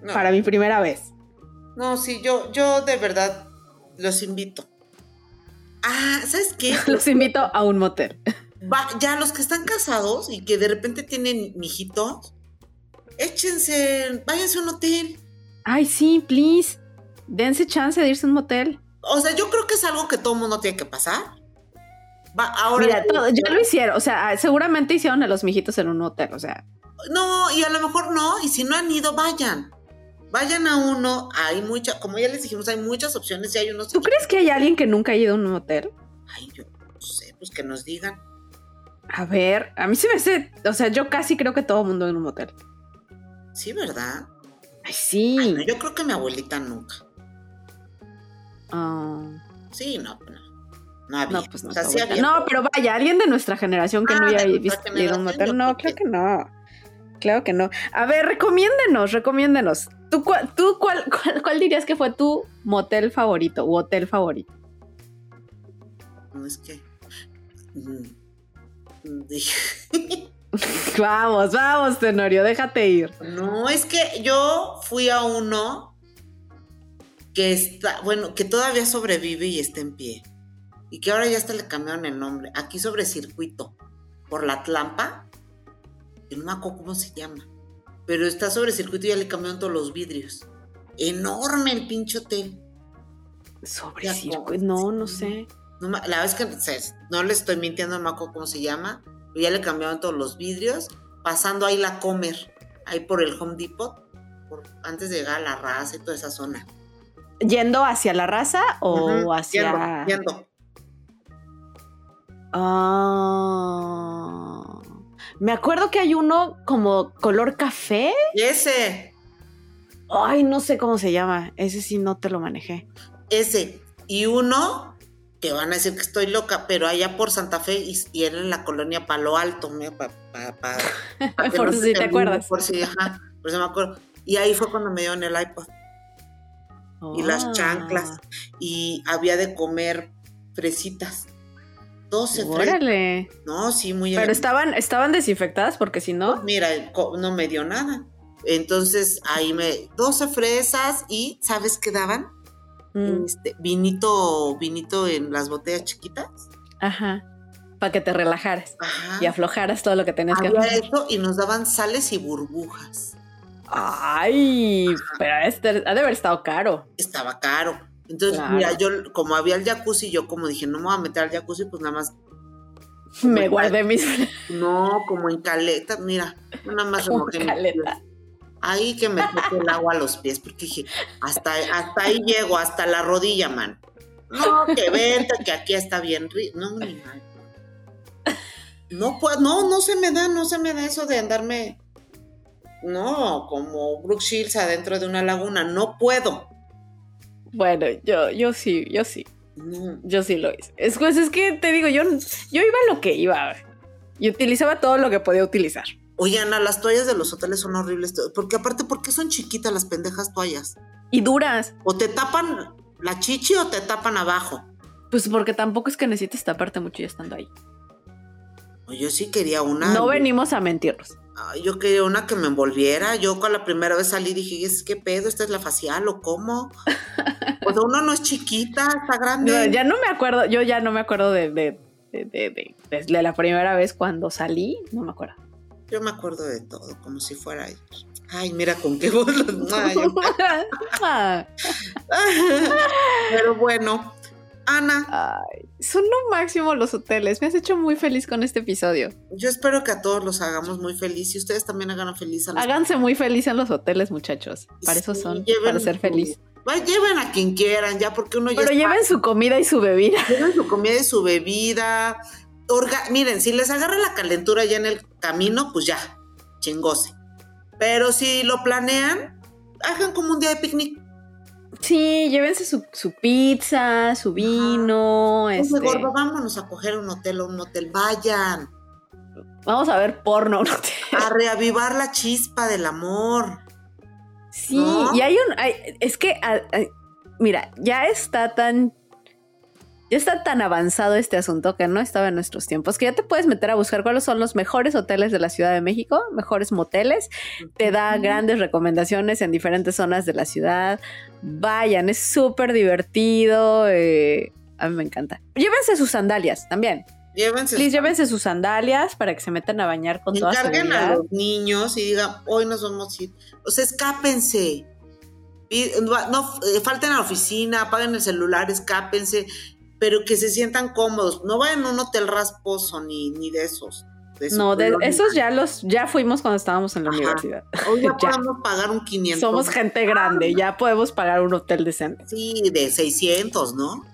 No, para mi primera vez. no, sí, yo, yo de verdad los invito. Ah, ¿sabes qué? Los invito a un motel. Va, ya los que están casados y que de repente tienen mijitos, échense, váyanse a un hotel. Ay, sí, please. Dense chance de irse a un motel. O sea, yo creo que es algo que todo el mundo tiene que pasar. Va, ahora. Mira, todo- ya lo hicieron. O sea, seguramente hicieron a los mijitos en un hotel. O sea, No, y a lo mejor no, y si no han ido, vayan. Vayan a uno, hay muchas, como ya les dijimos, hay muchas opciones y hay unos. ¿tú crees que hay alguien que nunca ha ido a un motel? Ay, yo no sé, pues que nos digan. A ver, a mí se me hace. O sea, yo casi creo que todo mundo en un motel. Sí, ¿verdad? Ay, sí. Ay, no, yo creo que mi abuelita nunca. Ah, Sí, no, no. No había. no, pues no. O sea, está sí bonita. había, no, pero- vaya, alguien de nuestra generación que Ah, no haya de visto un motel. No, creo claro que no. Claro que no. A ver, recomiéndenos, recomiéndenos. ¿Tú, cuál, tú cuál, cuál, cuál dirías que fue tu motel favorito u hotel favorito? No es que. mm, mm, Vamos, vamos, Tenorio, déjate ir. No, es que yo fui a uno que está, bueno, que todavía sobrevive y está en pie. Y que ahora ya hasta le cambiaron el nombre. Aquí sobre circuito, por la Tlampa. no me acuerdo cómo se llama. Pero está sobre circuito y ya le cambiaron todos los vidrios. Enorme el pinche hotel. Sobre circuito, no, no sé. No la verdad es que no le estoy mintiendo, no me acuerdo cómo se llama. Pero ya le cambiaron todos los vidrios. Pasando ahí la comer. Ahí por el Home Depot. por- antes de llegar a la raza y toda esa zona. ¿Yendo hacia la raza o Ujú, hacia.? Yendo, yendo. Ah. Me acuerdo que hay uno como color café. Y ese, Ay, no sé cómo se llama. Ese sí no te lo manejé. ese. Y uno, que van a decir que estoy loca, pero allá por Santa Fe y, y era en la colonia Palo Alto, mira, pa- pa- pa- Por si te acuerdas. Por si, ajá, por si me acuerdo. Y ahí fue cuando me dieron el iPod. y las Ah. chanclas. Y había de comer fresitas. 12 fresas. Órale. No, sí, muy Pero elegante. estaban, estaban desinfectadas porque si no. Mira, no me dio nada. Entonces ahí me. 12 fresas y ¿sabes qué daban? mm, Este, vinito, vinito en las botellas chiquitas. Ajá. Para que te relajaras Ajá. y aflojaras todo lo que tenías que aflojar. eso y nos daban sales y burbujas. Ay, pero este ha de haber estado caro. Estaba caro. Entonces, Claro. mira, yo como había el jacuzzi, yo como dije, no me voy a meter al jacuzzi, pues nada más Me guardé mis No, como en caleta, mira, nada más Como remojé caleta. Ahí que me toque el agua a los pies, porque dije, hasta, hasta ahí llego, hasta la rodilla, man. No, que vente, que aquí está bien rico. No, ni mal. No puedo, no, no se me da, no se me da eso de andarme, no, como Brooke Shields adentro de una laguna, no puedo. Bueno, yo, yo sí, yo sí. Yo sí lo hice. Es, pues es que te digo, yo, yo iba a lo que iba. Y utilizaba todo lo que podía utilizar. Oye, Ana, las toallas de los hoteles son horribles, porque aparte, ¿por qué son chiquitas las pendejas toallas? Y duras. O te tapan la chichi o te tapan abajo. Pues porque tampoco es que necesites taparte mucho ya estando ahí. O Yo sí quería una. No venimos a mentirnos. Yo quería una que me envolviera. Yo con la primera vez salí dije, ¿es qué pedo? ¿Esta es la facial o cómo? Pues uno no es chiquita, está grande. No, ya no me acuerdo, yo ya no me acuerdo de, de, de, de- la primera vez cuando salí, no me acuerdo. Yo me acuerdo de todo, como si fuera ayer. Ay, mira con qué voz Ah, Pero bueno, Ana, ay, son lo máximo los hoteles. Me has hecho muy feliz con este episodio. yo espero que a todos los hagamos muy feliz y ustedes también hagan feliz a los Háganse muy feliz en los hoteles, muchachos. Para eso son, para ser feliz. Va, lleven a quien quieran, ya porque uno ya Pero lleven su comida y su bebida. Lleven su comida y su bebida. Orga- Miren, si les agarra la calentura ya en el camino, pues ya, chingose. Pero si lo planean, hagan como un día de picnic. Sí, llévense su, su pizza, su vino. Oye, este, gordo, vámonos a coger un hotel o un motel. Vayan Vamos a ver porno. ¿no? a reavivar la chispa del amor. Sí, ¿No? y hay un. hay- es que, a- a- mira, ya está tan Ya está tan avanzado este asunto que no estaba en nuestros tiempos, que ya te puedes meter a buscar cuáles son los mejores hoteles de la Ciudad de México, mejores moteles. Te da grandes recomendaciones en diferentes zonas de la ciudad. Vayan, es súper divertido. eh, a mí me encanta. Llévense sus sandalias también. Llévense. Please, llévense sus sandalias para que se metan a bañar con toda Encarguen a los niños y digan, hoy nos vamos a ir. O sea, escápense. No, eh, falten a la oficina, apaguen el celular, escápense, pero que se sientan cómodos. No vayan a un hotel rasposo ni, ni de esos. de No, de esos ya los ya fuimos cuando estábamos en la Ajá. universidad. Hoy ya, ya. podemos pagar un 500. Somos gente grande, ya podemos pagar un hotel decente. Sí, de 600, ¿no?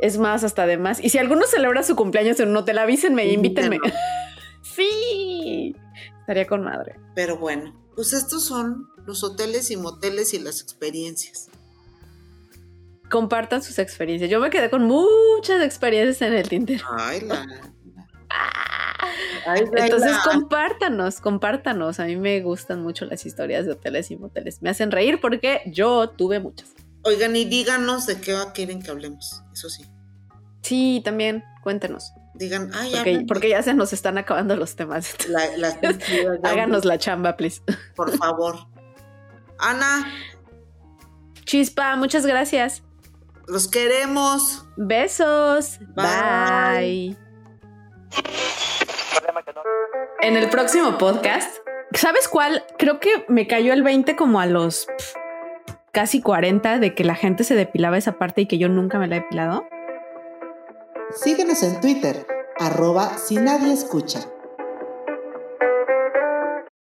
Es más, hasta de más. Y si alguno celebra su cumpleaños en un hotel, avísenme, invítenme. Invítenos. sí, estaría con madre. Pero bueno, pues estos son los hoteles y moteles y las experiencias. Compartan sus experiencias. Yo me quedé con muchas experiencias en el Tinder. Ay, la. Ay, Entonces la- compártanos, compártanos. A mí me gustan mucho las historias de hoteles y moteles. Me hacen reír porque yo tuve muchas. Oigan, y díganos de qué quieren que hablemos. Eso sí. Sí, también, cuéntenos. Digan, ay, Porque, háblenme. porque ya se nos están acabando los temas. La- las- Háganos la chamba, please. por favor. Ana, Chispa, muchas gracias. Los queremos. Besos. Bye. Bye. En el próximo podcast, ¿sabes cuál? Creo que me cayó el 20 como a los casi 40 de que la gente se depilaba esa parte y que yo nunca me la he depilado. Síguenos en Twitter, arroba si nadie escucha.